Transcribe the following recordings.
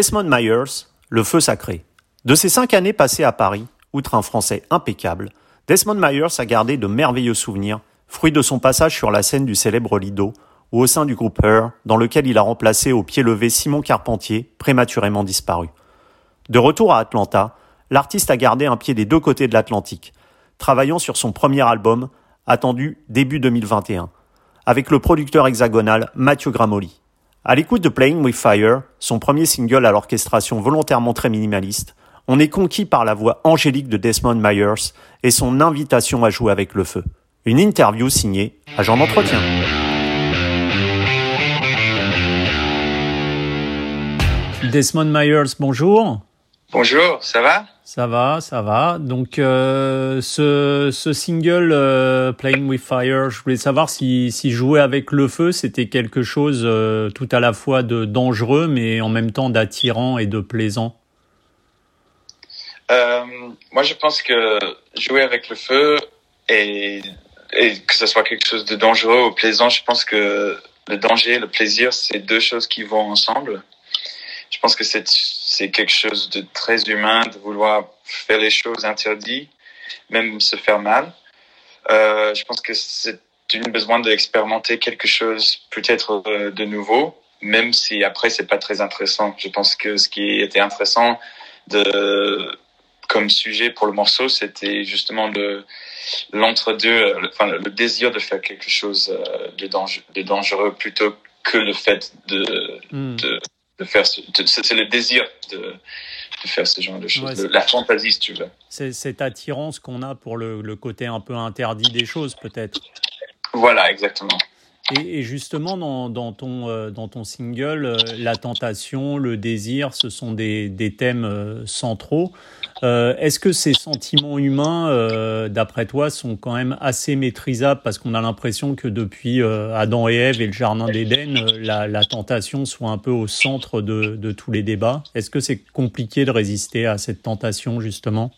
Desmond Myers, le feu sacré. De ses cinq années passées à Paris, outre un français impeccable, Desmond Myers a gardé de merveilleux souvenirs, fruit de son passage sur la scène du célèbre Lido, ou au sein du groupe Her, dans lequel il a remplacé au pied levé Simon Carpentier, prématurément disparu. De retour à Atlanta, l'artiste a gardé un pied des deux côtés de l'Atlantique, travaillant sur son premier album, attendu début 2021, avec le producteur hexagonal Matthew Gramoli. À l'écoute de Playing with Fire, son premier single à l'orchestration volontairement très minimaliste, on est conquis par la voix angélique de Desmond Myers et son invitation à jouer avec le feu. Une interview signée Agent d'entretien. Desmond Myers, bonjour. Bonjour, ça va? Ça va, ça va. Donc euh, ce, single euh, Playing with Fire, je voulais savoir si, si jouer avec le feu, c'était quelque chose euh, tout à la fois de dangereux, mais en même temps d'attirant et de plaisant. moi, je pense que jouer avec le feu et, et que ce soit quelque chose de dangereux ou plaisant, je pense que le danger et le plaisir, c'est deux choses qui vont ensemble je pense que c'est quelque chose de très humain de vouloir faire les choses interdites, même se faire mal. Euh, je pense que c'est une besoin d'expérimenter quelque chose peut-être euh, de nouveau, même si après c'est pas très intéressant. Je pense que ce qui était intéressant de comme sujet pour le morceau, c'était justement le l'entre-deux, enfin le désir de faire quelque chose euh, de, de dangereux plutôt que le fait de, hmm. de de faire c'est le désir de, de, faire ce genre de choses, la fantaisie, si tu veux. C'est cette attirance qu'on a pour le, le, côté un peu interdit des choses, peut-être. Voilà, exactement. Et, justement, dans, ton, euh, dans ton single, euh, la tentation, le désir, ce sont des, des thèmes euh, centraux. Est-ce que ces sentiments humains, d'après toi, sont quand même assez maîtrisables Parce qu'on a l'impression que depuis Adam et Ève et le Jardin d'Éden, la, la, tentation soit un peu au centre de, de tous les débats? Est-ce que c'est compliqué de résister à cette tentation, justement?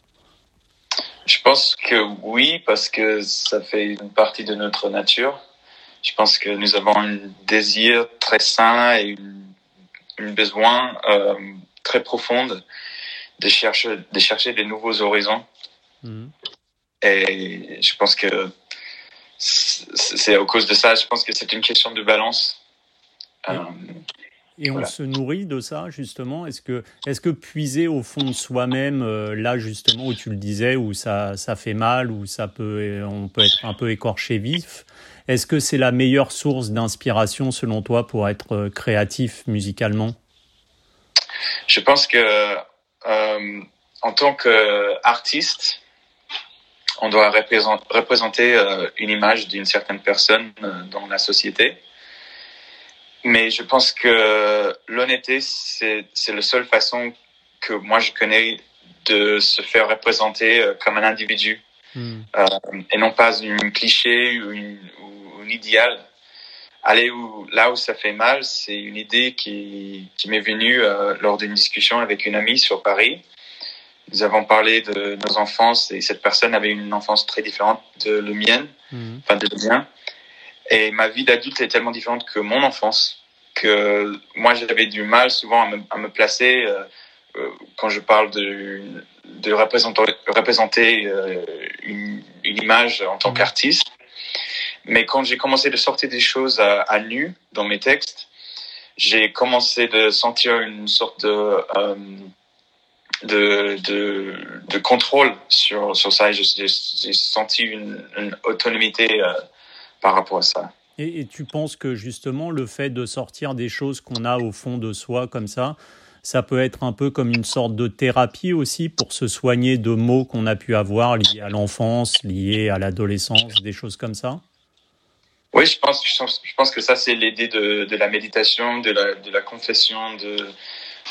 Je pense que oui, parce que ça fait une partie de notre nature je pense que nous avons un désir très sain et un besoin euh, très profond de chercher, de chercher des nouveaux horizons. Mhm. Et je pense que c'est à cause de ça, je pense que c'est une question de balance. Euh, et on se nourrit de ça, justement. Est-ce que, est que puiser au fond de soi-même, euh, là, justement, où tu le disais, où ça, ça fait mal, où ça peut, on peut être un peu écorché vif, est-ce que c'est la meilleure source d'inspiration selon toi pour être euh, créatif musicalement? Je pense que euh, en tant qu'artiste, on doit représenter, euh, une image d'une certaine personne dans la société. Mais je pense que l'honnêteté, c'est la seule façon que moi je connais de se faire représenter comme un individu. Hmm. et non pas une cliché ou une, idéal. Aller où, là où ça fait mal, c'est une idée qui, qui m'est venue euh, lors d'une discussion avec une amie sur Paris. Nous avons parlé de nos enfances et cette personne avait une enfance très différente de la mienne, mhm. enfin de la mienne. Et ma vie d'adulte est tellement différente que mon enfance que moi j'avais du mal souvent à me, à me placer euh, euh, quand je parle de, de représenter, représenter une, une, image en tant mhm. qu'artiste. Mais quand j'ai commencé de sortir des choses à, nu dans mes textes, j'ai commencé de sentir une sorte de, euh, de, de, contrôle sur, sur ça. J'ai senti une, une autonomie euh, par rapport à ça. Et, et, tu penses que justement le fait de sortir des choses qu'on a au fond de soi comme ça, ça peut être un peu comme une sorte de thérapie aussi pour se soigner de maux qu'on a pu avoir liés à l'enfance, liés à l'adolescence, des choses comme ça? Oui, je pense, je pense que ça, c'est l'idée de, de la méditation, de la, de la confession, de,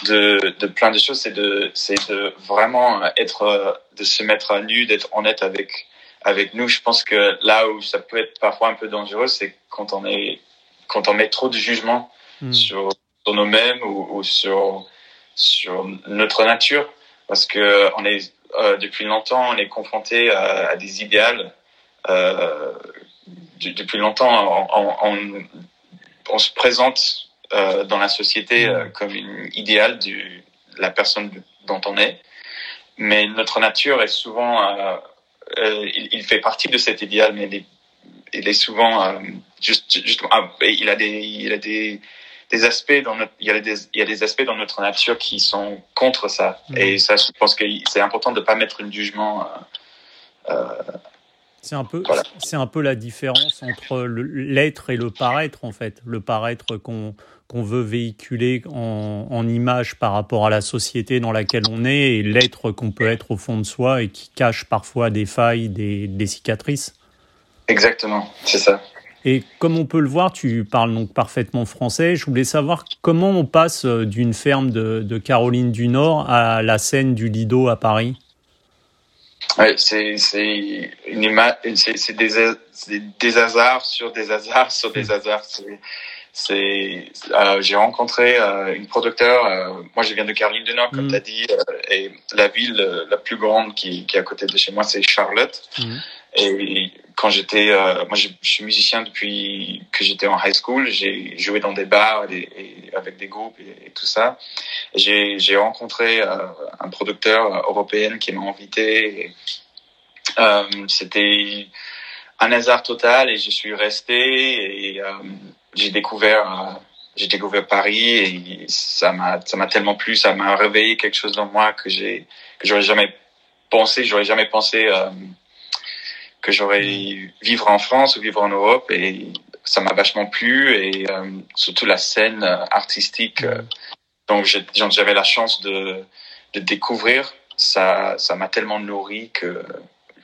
de, de plein de choses. C'est de, c'est de vraiment être, de se mettre à nu, d'être honnête avec, avec nous. Je pense que là où ça peut être parfois un peu dangereux, c'est quand on est, quand on met trop de jugement hmm. sur, sur nous-mêmes ou, ou, sur, sur notre nature. Parce que on est, euh, depuis longtemps, on est confronté à, à des idéaux euh, depuis longtemps, on, on, on, se présente euh, dans la société euh, comme une idéal de la personne dont on est. Mais notre nature est souvent, euh, il, il, fait partie de cet idéal, mais il est, il est souvent juste, juste ah, il a des, il a des, des aspects dans notre, il y a des, il y a des aspects dans notre nature qui sont contre ça. Mmh. Et ça, je pense que c'est important de pas mettre un jugement. C'est un peu, voilà. c'est un peu la différence entre l'être et le paraître en fait. Le paraître qu'on qu'on veut véhiculer en, en, image par rapport à la société dans laquelle on est et l'être qu'on peut être au fond de soi et qui cache parfois des failles, des, des cicatrices. Exactement, c'est ça. Et comme on peut le voir, tu parles donc parfaitement français. Je voulais savoir comment on passe euh, d'une ferme de, de Caroline du Nord à la scène du Lido à Paris? Ouais, c'est une image, c'est des, des hasards sur des hasards sur des hasards. C'est, euh, j'ai rencontré euh, une producteur. Euh, moi, je viens de Caroline du Nord, comme mm. tu as dit, euh, et la ville euh, la plus grande qui, qui est à côté de chez moi, c'est Charlotte. Mm. Et quand j'étais, euh, moi je, suis musicien depuis que j'étais en high school. J'ai joué dans des bars et, avec des groupes et, tout ça. J'ai rencontré euh, un producteur européen qui m'a invité. Euh, C'était un hasard total et je suis resté et euh, j'ai découvert euh, j'ai découvert Paris et ça m'a ça m'a tellement plu, ça m'a réveillé quelque chose dans moi que j'ai que j'aurais jamais pensé, j'aurais jamais pensé euh, que j'aurais vivre en France ou vivre en Europe et ça m'a vachement plu et euh, surtout la scène euh, artistique. Euh, donc j'avais la chance de, de découvrir. Ça, ça m'a tellement nourri que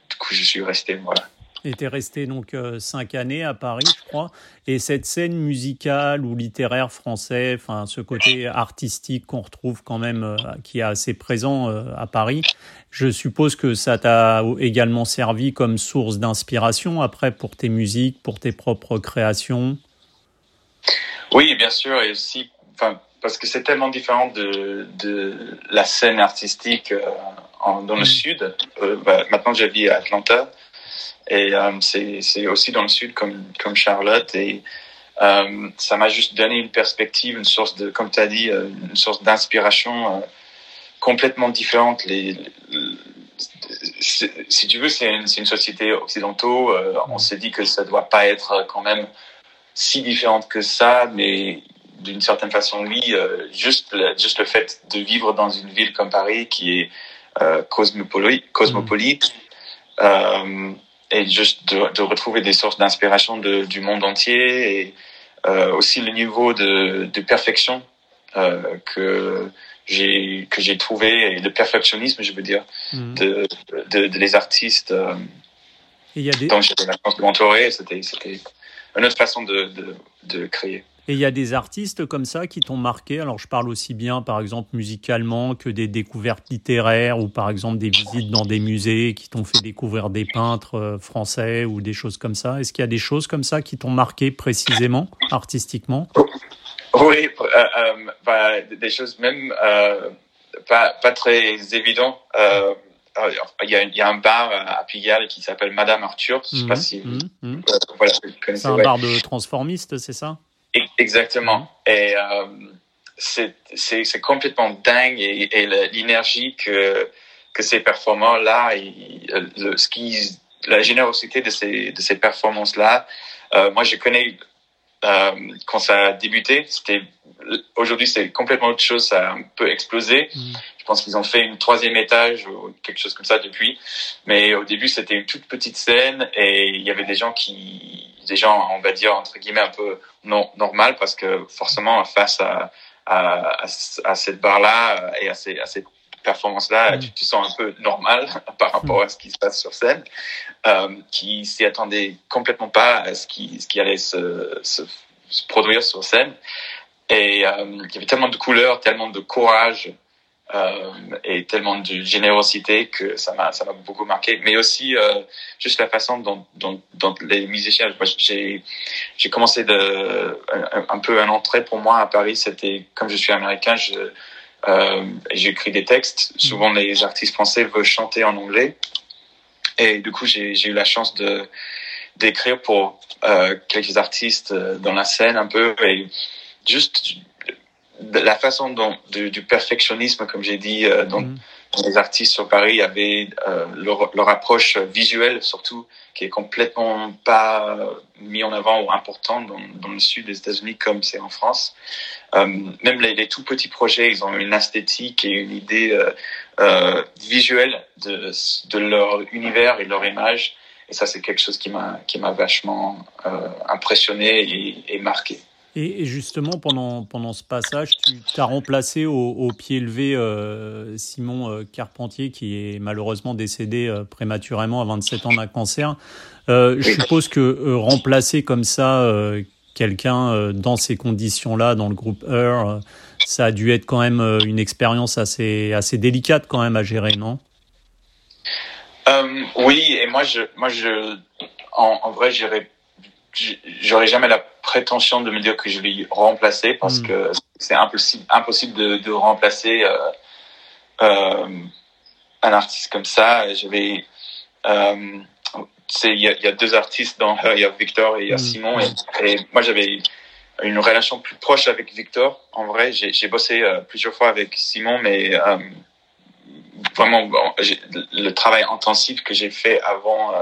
du coup je suis resté. Voilà. Es resté donc euh, cinq années à Paris, je crois. Et cette scène musicale ou littéraire français, enfin ce côté artistique qu'on retrouve quand même, euh, qui est assez présent euh, à Paris, je suppose que ça t'a également servi comme source d'inspiration après pour tes musiques, pour tes propres créations? Oui, bien sûr, et aussi, enfin, parce que c'est tellement différent de, de la scène artistique en, dans le mmh. sud. Bah, maintenant, je vis à Atlanta. Et euh, c'est aussi dans le sud comme, comme Charlotte. Et euh, ça m'a juste donné une perspective, une source de, comme tu as dit, euh, une source d'inspiration complètement différente. Les, les, si tu veux, c'est une, une, société occidentale. Euh, on s'est dit que ça doit pas être quand même si différente que ça, mais d'une certaine façon, oui. Euh, juste, le, juste le fait de vivre dans une ville comme Paris qui est euh, cosmopolite, cosmopolite euh, et juste de, de retrouver des sources d'inspiration de, du monde entier et euh, aussi le niveau de, de perfection euh, que j'ai que j'ai trouvé et le perfectionnisme je veux dire mmh. de, de, de, les artistes euh, et y a des... donc j'avais la chance de m'entourer c'était c'était une autre façon de, de, de créer et il y a des artistes comme ça qui t'ont marqué. Alors, je parle aussi bien, par exemple, musicalement que des découvertes littéraires ou, par exemple, des visites dans des musées qui t'ont fait découvrir des peintres euh, français ou des choses comme ça. Est-ce qu'il y a des choses comme ça qui t'ont marqué précisément, artistiquement? Oui, euh, euh, bah, des choses même euh, pas, pas très évidentes. Il y, a, il y a un bar à Pigalle qui s'appelle Madame Arthur. Je sais mmh, pas si. Mmh, mmh. Voilà, c'est un ouais. bar de transformiste, c'est ça? Exactement. Et euh, c'est complètement dingue et, et l'énergie que, que ces performants-là, le, ce qui, la générosité de ces, de ces performances-là, euh, moi je connais euh, quand ça a débuté, c'était aujourd'hui c'est complètement autre chose, ça a un peu explosé. Mmh. Je pense qu'ils ont fait une troisième étage ou quelque chose comme ça depuis, mais au début c'était une toute petite scène et il y avait des gens qui des gens, on va dire, entre guillemets, un peu non, normal parce que forcément, face à, à, à cette barre-là et à ces, à ces performances-là, mmh. tu te sens un peu normal par rapport à ce qui se passe sur scène, euh, qui s'y attendait complètement pas à ce qui, ce qui allait se, se, se produire sur scène. Et euh, il y avait tellement de couleurs, tellement de courage, euh, et tellement de générosité que ça m'a ça m'a beaucoup marqué. Mais aussi euh, juste la façon dont, dont, dont les musiciens j'ai j'ai commencé de un, un, peu un entrée pour moi à Paris. C'était comme je suis américain je euh, j'écris des textes. Souvent les artistes français veulent chanter en anglais. Et du coup j'ai j'ai eu la chance de d'écrire pour euh, quelques artistes dans la scène un peu. Et juste la façon dont du, perfectionnisme, comme j'ai dit, euh, dont mm. les artistes sur Paris avaient euh, leur, leur, approche visuelle surtout, qui est complètement pas mis en avant ou important dans, dans le sud des États-Unis comme c'est en France. Euh, même les, les, tout petits projets, ils ont une esthétique et une idée euh, euh, visuelle de, de leur univers et leur image. Et ça, c'est quelque chose qui m'a qui m'a vachement impressionné et, et marqué. Et justement, pendant, pendant ce passage, tu as remplacé au, pied levé euh, Simon euh, Carpentier, qui est malheureusement décédé euh, prématurément à 27 ans d'un cancer. je suppose que remplacer comme ça quelqu'un dans ces conditions-là, dans le groupe Heur, ça a dû être quand même une expérience assez, assez délicate quand même à gérer, non? Oui, et moi, je, moi je, en, en vrai, j'irais j'aurais jamais la prétention de me dire que je vais remplacer parce hmm. que c'est impossible, impossible de, de remplacer euh, euh, un artiste comme ça. J'avais, euh, il y a, y a, deux artistes dans il y a Victor et il y a hmm. Simon et, moi j'avais une relation plus proche avec Victor. En vrai, j'ai bossé plusieurs fois avec Simon, mais vraiment le travail intensif que j'ai fait avant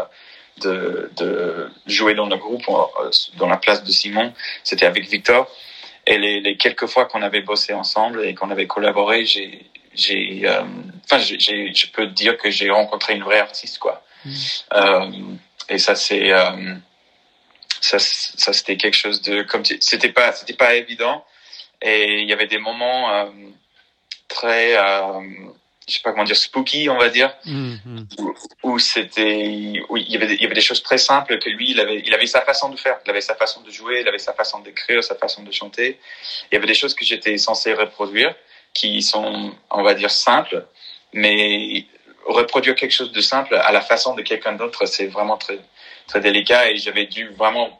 de, de jouer dans le groupe, euh, dans la place de Simon, c'était avec Victor. Et les, les quelques fois qu'on avait bossé ensemble et qu'on avait collaboré, j'ai, j'ai, euh, enfin, j'ai, je peux dire que j'ai rencontré une vraie artiste, quoi. Mm. Euh, et ça, c'est, euh, ça, ça, c'était quelque chose de, comme c'était pas, c'était pas évident. Et il y avait des moments très je sais pas comment dire spooky on va dire. Mm-hmm. où, c'était où il y avait des, il y avait des choses très simples que lui il avait il avait sa façon de faire. Il avait sa façon de jouer il avait sa façon d'écrire sa façon de chanter. Il y avait des choses que j'étais censé reproduire qui sont on va dire simples. Mais reproduire quelque chose de simple à la façon de quelqu'un d'autre c'est vraiment très très délicat. Et j'avais dû vraiment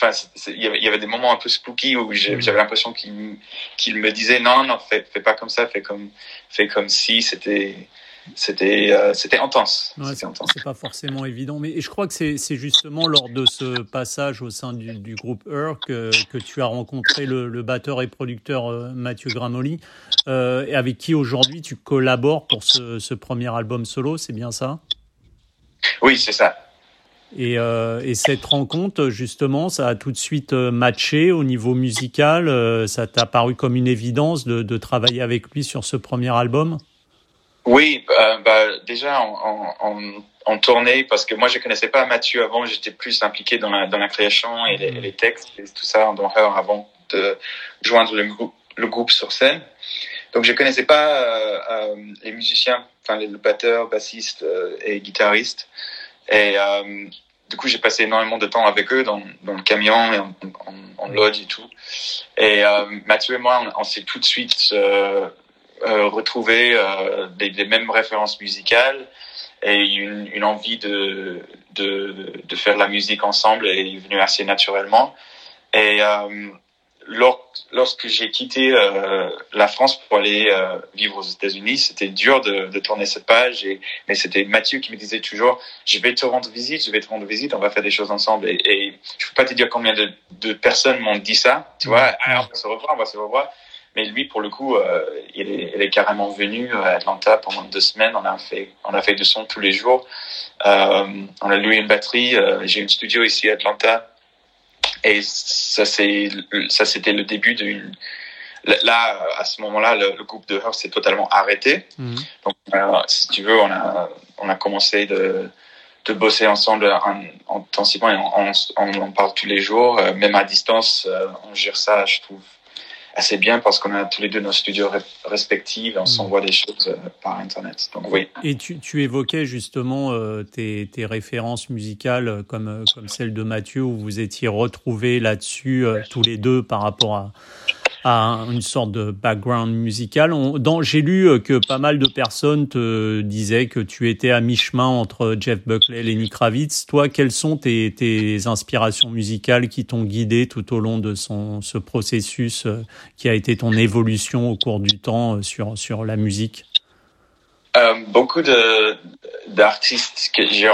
enfin, il y avait des moments un peu spooky où mm. j'avais l'impression qu'il me disait non, non, fais, fais pas comme ça, fais comme, fais comme si c'était, c'était, euh, c'était intense. Ouais, c'est pas forcément évident, mais je crois que c'est justement lors de ce passage au sein du, du groupe Ur que, que, tu as rencontré le, le batteur et producteur euh, Mathieu Gramoli, euh, et avec qui aujourd'hui tu collabores pour ce, ce premier album solo, c'est bien ça? Oui, c'est ça. Et, euh, et, cette rencontre, justement, ça a tout de suite euh, matché au niveau musical. Euh, ça t'a paru comme une évidence de, de, travailler avec lui sur ce premier album? Oui, bah, bah, déjà en, en, en, tournée, parce que moi je connaissais pas Mathieu avant, j'étais plus impliqué dans la, dans la création et les, les textes et tout ça dans avant de joindre le, groupe, le groupe sur scène. Donc je connaissais pas euh, les musiciens, enfin les batteurs, bassistes et guitaristes. Et euh, du coup, j'ai passé énormément de temps avec eux dans, le camion et en, en, lodge et tout. Et euh, Mathieu et moi, on, s'est tout de suite euh, euh, retrouvés euh, des, mêmes références musicales et une, envie de, de, de, faire la musique ensemble est venue assez naturellement. Et lorsque j'ai quitté euh, la France pour aller euh, vivre aux États-Unis, c'était dur de, de, tourner cette page. Et, mais c'était Mathieu qui me disait toujours "Je vais te rendre visite, je vais te rendre visite, on va faire des choses ensemble." Et, et je peux pas te dire combien de, de personnes m'ont dit ça. Tu vois, ah, on va se revoir, on va se revoir. Mais lui, pour le coup, euh, il, est, il, est, carrément venu à Atlanta pendant deux semaines. On a fait, on a fait du son tous les jours. Euh, on a loué une batterie. Euh, j'ai une studio ici à Atlanta et ça, c'est, ça, c'était le début d'une. Là, à ce moment-là, le, groupe de Hearth s'est totalement arrêté. Mhm. Donc, euh, si tu veux, on a, on a commencé de, de bosser ensemble intensivement et on, on, on, parle tous les jours, euh, même à distance. Euh, on gère ça, je trouve, assez bien parce qu'on a tous les deux nos studios respectifs et on mm. s'envoie des choses euh, par Internet. Donc oui. Et tu, tu évoquais justement euh, tes, tes, références musicales euh, comme, comme celle de Mathieu où vous étiez retrouvés là-dessus tous les deux par rapport à, une sorte de background musical. J'ai lu euh, que pas mal de personnes te disaient que tu étais à mi-chemin entre Jeff Buckley et Lenny Kravitz. Toi, quelles sont tes, inspirations musicales qui t'ont guidé tout au long de ce processus euh, qui a été ton évolution au cours du temps euh, sur, la musique? Beaucoup d'artistes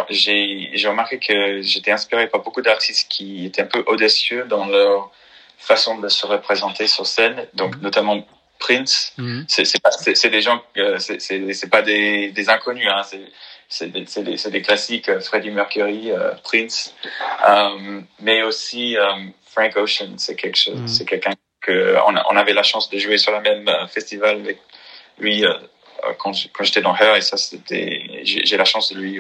j'ai remarqué que j'étais inspiré par beaucoup d'artistes qui étaient un peu audacieux dans leur façon de se représenter sur scène, donc mm-hmm. notamment Prince. C'est pas c'est des gens c'est pas des, des inconnus hein, c'est des, des, des, classiques euh, Freddie Mercury, euh, Prince, euh, mais aussi euh, Frank Ocean, c'est quelque chose, mm-hmm. c'est quelqu'un que on, on, avait la chance de jouer sur la même festival avec lui quand j'étais dans Her et ça c'était j'ai la chance de lui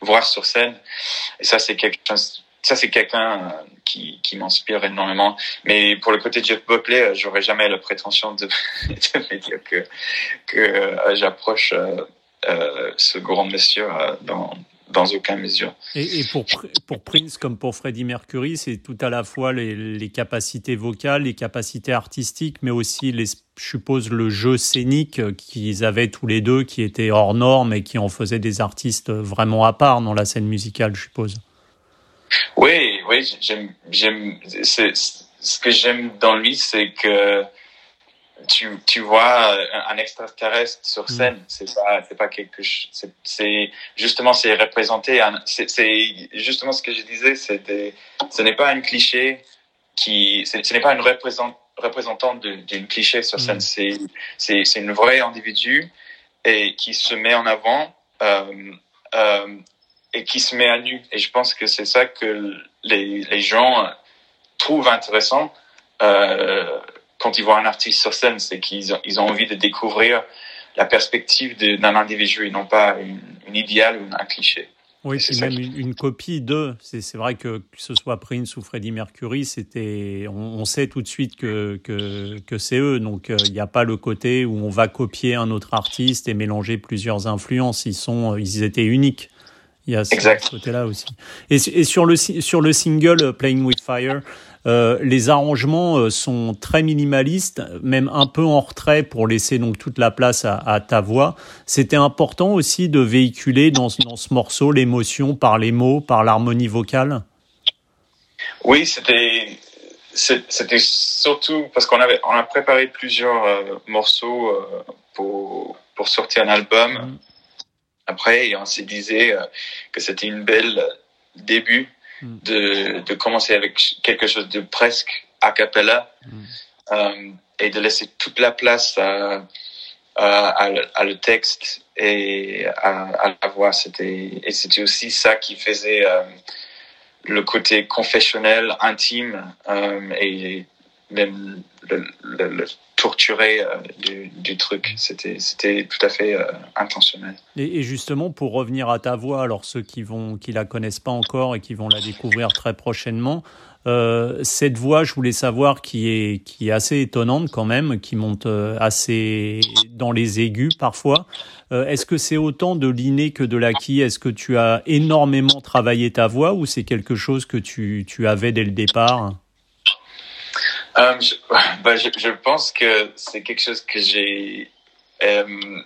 voir sur scène et ça c'est quelque chose ça c'est quelqu'un euh, qui, m'inspire énormément. Mais pour le côté Jeff Buckley, euh, j'aurais jamais la prétention de, de me dire que euh, j'approche ce grand monsieur dans dans aucune mesure. Et, pour, Prince comme pour Freddie Mercury, c'est tout à la fois les, capacités vocales, les capacités artistiques, mais aussi, je suppose, le jeu scénique qu'ils avaient tous les deux, qui était hors norme et qui en faisait des artistes vraiment à part dans la scène musicale, je suppose. Oui, oui, j'aime, j'aime, ce que j'aime dans lui, c'est que tu, tu vois un, extraterrestre sur mm. scène. C'est pas, c'est pas quelque chose, c'est, justement, c'est représenté, c'est, justement ce que je disais, c'est ce n'est pas un cliché qui, ce n'est pas une représentante représentante d'une cliché sur scène. Mm. C'est, c'est, c'est une vraie individu et qui se met en avant, euh, euh, et qui se met à nu. Et je pense que c'est ça que les, les gens trouvent intéressant euh, quand ils voient un artiste sur scène, c'est qu'ils ont, ils ont envie de découvrir la perspective d'un individu et non pas une, une idéale ou un cliché. Oui, c'est même une, copie de. C'est vrai que que ce soit Prince ou Freddie Mercury, c'était. On, on, sait tout de suite que que, que c'est eux. Donc euh, il n'y a pas le côté où on va copier un autre artiste et mélanger plusieurs influences. Ils sont, ils étaient uniques. Il y a ce côté-là aussi. Et, et, sur le sur le single euh, Playing with Fire, euh, les arrangements euh, sont très minimalistes, même un peu en retrait pour laisser donc toute la place à, à ta voix. C'était important aussi de véhiculer dans, dans ce morceau l'émotion par les mots, par l'harmonie vocale? Oui, c'était c'était surtout parce qu'on avait on a préparé plusieurs euh, morceaux euh, pour pour sortir un album. Après et on se disait euh, que c'était une belle début hmm. de, de commencer avec quelque chose de presque a cappella mm. euh, et de laisser toute la place à, à, à, le texte et à, à la voix. C'était et c'était aussi ça qui faisait euh, le côté confessionnel, intime euh, et même le, le, le torturé euh, du, du, truc. C'était, c'était tout à fait euh, intentionnel. Et, et, justement, pour revenir à ta voix, alors ceux qui vont, qui la connaissent pas encore et qui vont la découvrir très prochainement, euh, cette voix, je voulais savoir, qui est, qui est assez étonnante quand même, qui monte assez dans les aigus parfois. Euh, est-ce que c'est autant de l'inné que de l'acquis? Est-ce que tu as énormément travaillé ta voix ou c'est quelque chose que tu, tu avais dès le départ? Euh, je, bah, je, je, pense que c'est quelque chose que j'ai euh,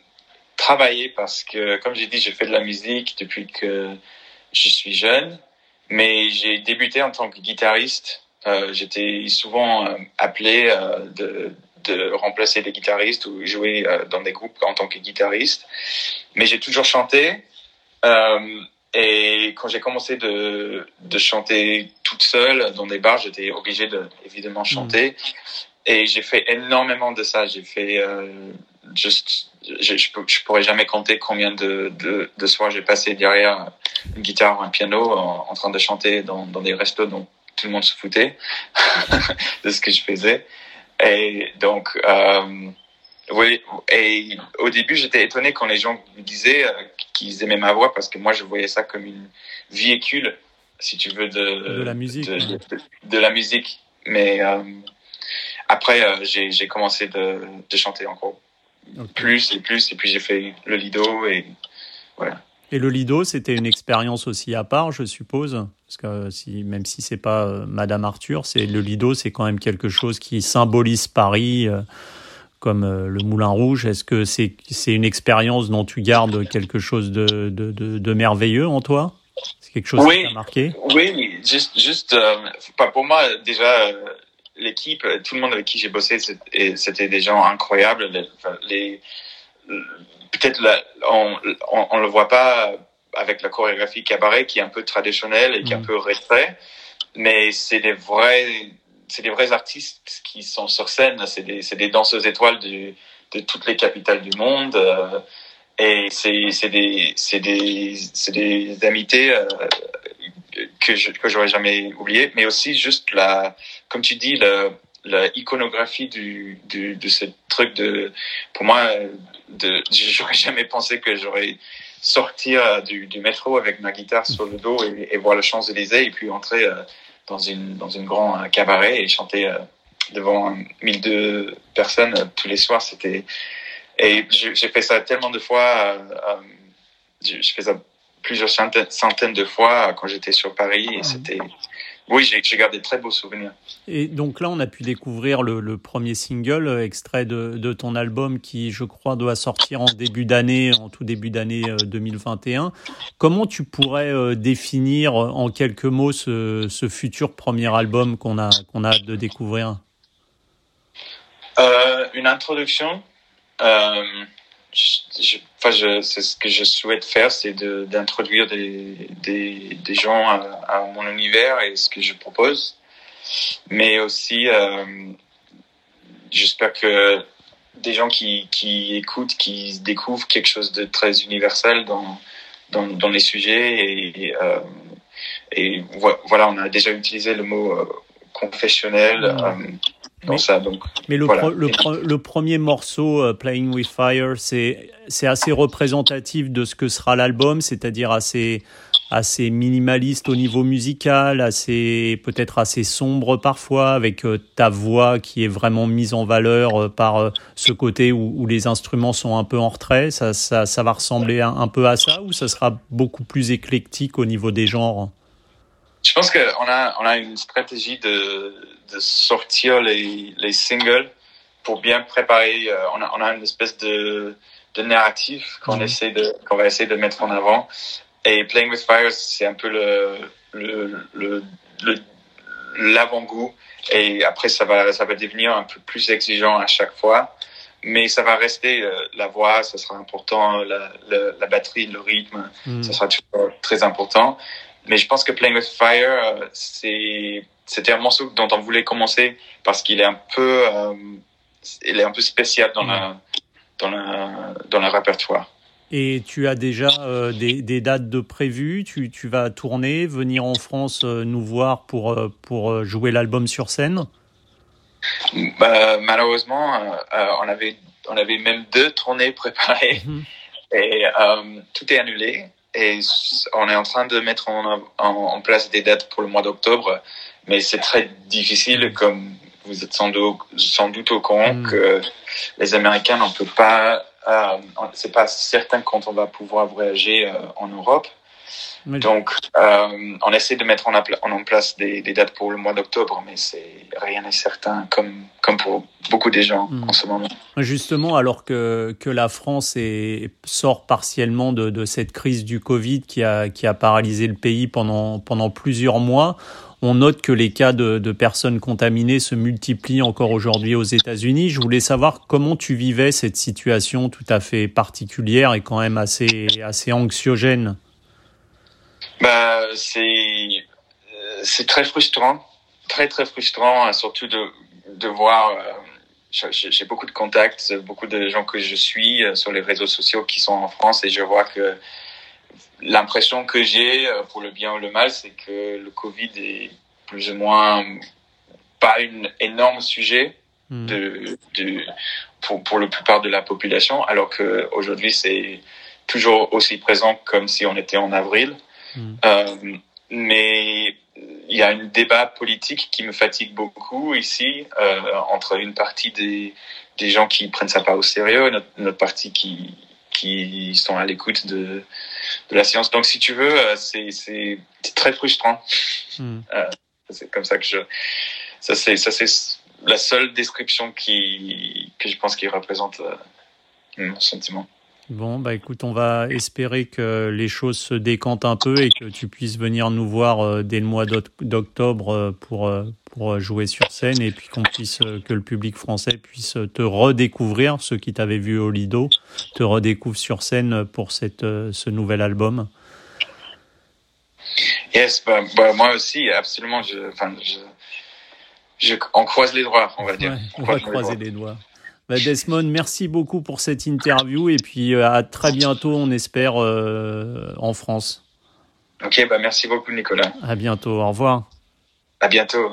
travaillé parce que, comme j'ai dit, j'ai fait de la musique depuis que je suis jeune, mais j'ai débuté en tant que guitariste. Euh, J'étais souvent euh, appelé euh, de, de remplacer des guitaristes ou jouer dans des groupes en tant que guitariste, mais j'ai toujours chanté. Et quand j'ai commencé de, de chanter toute seule dans des bars, j'étais obligé de évidemment hmm. chanter. Et j'ai fait énormément de ça. J'ai fait euh, juste, je, je, je, pourrais jamais compter combien de, de, de soirs j'ai passé derrière une guitare ou un piano en, en, train de chanter dans, dans des restos dont tout le monde se foutait de ce que je faisais. Et donc, euh, oui, et au début, j'étais étonné quand les gens me disaient euh, qu'ils aimaient ma voix parce que moi, je voyais ça comme une véhicule, si tu veux, de, de la musique. De, de, de la musique. Mais euh, après, euh, j'ai commencé de, chanter encore okay. plus et plus, et puis j'ai fait le lido et voilà. Et le lido, c'était une expérience aussi à part, je suppose, parce que si, même si c'est pas euh, Madame Arthur, c'est le lido, c'est quand même quelque chose qui symbolise Paris. Comme le Moulin Rouge Est-ce que c'est une expérience dont tu gardes quelque chose de, de, de, de merveilleux en toi? C'est quelque chose oui, qui t'a marqué? Oui, juste, juste euh, pour moi, déjà, euh, l'équipe, tout le monde avec qui j'ai bossé, c'était des gens incroyables. Les, les Peut-être on, on, on le voit pas avec la chorégraphie cabaret qui est un peu traditionnelle et qui est un mm. peu retrait, mais c'est des vrais c'est des vrais artistes qui sont sur scène. C'est des, des danseuses étoiles de, de toutes les capitales du monde. Euh, et c'est, c'est des, c'est des, c'est des amitiés euh, que je, que j'aurais jamais oublié. Mais aussi juste la, comme tu dis, la, la iconographie du, du, de ce truc de, pour moi, de, j'aurais jamais pensé que j'aurais sortir du, du, métro avec ma guitare sur le dos et, et voir le Champs-Élysées et puis entrer euh, dans une dans une grand euh, cabaret et chanter euh, devant 1002 personnes tous les soirs. C'était et j'ai fait ça tellement de fois. j'ai fait ça plusieurs centaines de fois quand j'étais sur Paris et c'était oui, j'ai gardé de très beaux souvenirs. Et donc là, on a pu découvrir le, le premier single, euh, extrait de, de, ton album qui, je crois, doit sortir en début d'année, en tout début d'année 2021. Euh, Comment tu pourrais euh, définir en quelques mots ce, ce futur premier album qu'on a, qu'on a hâte de découvrir? Euh, Une introduction. Euh, je, enfin, je, c'est ce que je souhaite faire, c'est d'introduire des, des, des, gens à, à, mon univers et ce que je propose. Mais aussi, euh, j'espère que des gens qui, qui écoutent, qui découvrent quelque chose de très universel dans, dans, dans les sujets. Et, euh, et voilà, on a déjà utilisé le mot euh, confessionnel. Euh, mais, ça, donc, mais le, le, le, premier morceau, uh, Playing with Fire, c'est assez représentatif de ce que sera l'album, c'est-à-dire assez, assez minimaliste au niveau musical, assez peut-être assez sombre parfois, avec euh, ta voix qui est vraiment mise en valeur euh, par euh, ce côté où, où, les instruments sont un peu en retrait. Ça, ça, ça va ressembler un, un, peu à ça ou ça sera beaucoup plus éclectique au niveau des genres? Je pense qu'on a, on a une stratégie de de sortir les, les singles pour bien préparer. Euh, on, a, on a une espèce de, de narratif qu'on mhm. essaie de qu'on va essayer de mettre en avant. Et Playing with Fire, c'est un peu le le le, le l'avant-goût. Et après, ça va ça va devenir un peu plus exigeant à chaque fois. Mais ça va rester euh, la voix, ça sera important, la, la, la batterie, le rythme, mhm. ça sera toujours très important. Mais je pense que Playing with Fire, euh, c'est c'était un morceau dont on voulait commencer parce qu'il est un peu, euh, il est un peu spécial dans la, dans la, dans le répertoire. Et tu as déjà euh, des, des, dates de prévues? Tu, tu vas tourner, venir en France euh, nous voir pour, pour jouer l'album sur scène? Bah, Malheureusement, on, avait, on avait même deux tournées préparées mhm. et tout est annulé. Et on est en train de mettre en, en, en place des dates pour le mois d'octobre mais c'est très difficile, comme vous êtes sans doute, sans doute au courant, mm. que les Américains n'en peuvent pas. Euh, c'est pas certain quand on va pouvoir voyager euh, en Europe. Donc, euh, on essaie de mettre en, place des, des, dates pour le mois d'octobre, mais c'est rien n'est certain, comme comme pour beaucoup des gens mm. en ce moment. Justement, alors que que la France est, sort partiellement de, de cette crise du Covid qui a qui a paralysé le pays pendant pendant plusieurs mois, on note que les cas de, de personnes contaminées se multiplient encore aujourd'hui aux États-Unis. Je voulais savoir comment tu vivais cette situation tout à fait particulière et quand même assez, assez anxiogène. Bah, c'est, c'est très frustrant, très très frustrant, surtout de, de voir. Euh, j'ai beaucoup de contacts, beaucoup de gens que je suis euh, sur les réseaux sociaux qui sont en France et je vois que l'impression que j'ai, euh, pour le bien ou le mal, c'est que le Covid est plus ou moins pas un énorme sujet hmm. de, de, pour, pour la plupart de la population, alors qu'aujourd'hui, c'est toujours aussi présent comme si on était en avril. Hmm. Euh, mais il y a un débat politique qui me fatigue beaucoup ici, euh, entre une partie des, des gens qui prennent ça pas au sérieux, notre, notre partie qui, qui sont à l'écoute de, de la science. Donc, si tu veux, euh, c'est très frustrant. Hmm. Euh, c'est comme ça que je. Ça, c'est ça, c'est la seule description qui que je pense qui représente euh, mon sentiment. Bon, bah écoute, on va espérer que les choses se décantent un peu et que tu puisses venir nous voir euh, dès le mois d'octobre euh, pour, euh, pour jouer sur scène et puis qu'on puisse, que le public français puisse te redécouvrir, ceux qui t'avaient vu au Lido, te redécouvrent sur scène pour cette, ce nouvel album. Yes, bah, bah, moi aussi, absolument. Je, enfin, je, Je, on croise les doigts, on va dire. on, va croiser les doigts. Bah, Desmond, merci beaucoup pour cette interview et puis euh, à très bientôt, on espère, euh, en France. Ok, bah merci beaucoup Nicolas. À bientôt, au revoir. À bientôt.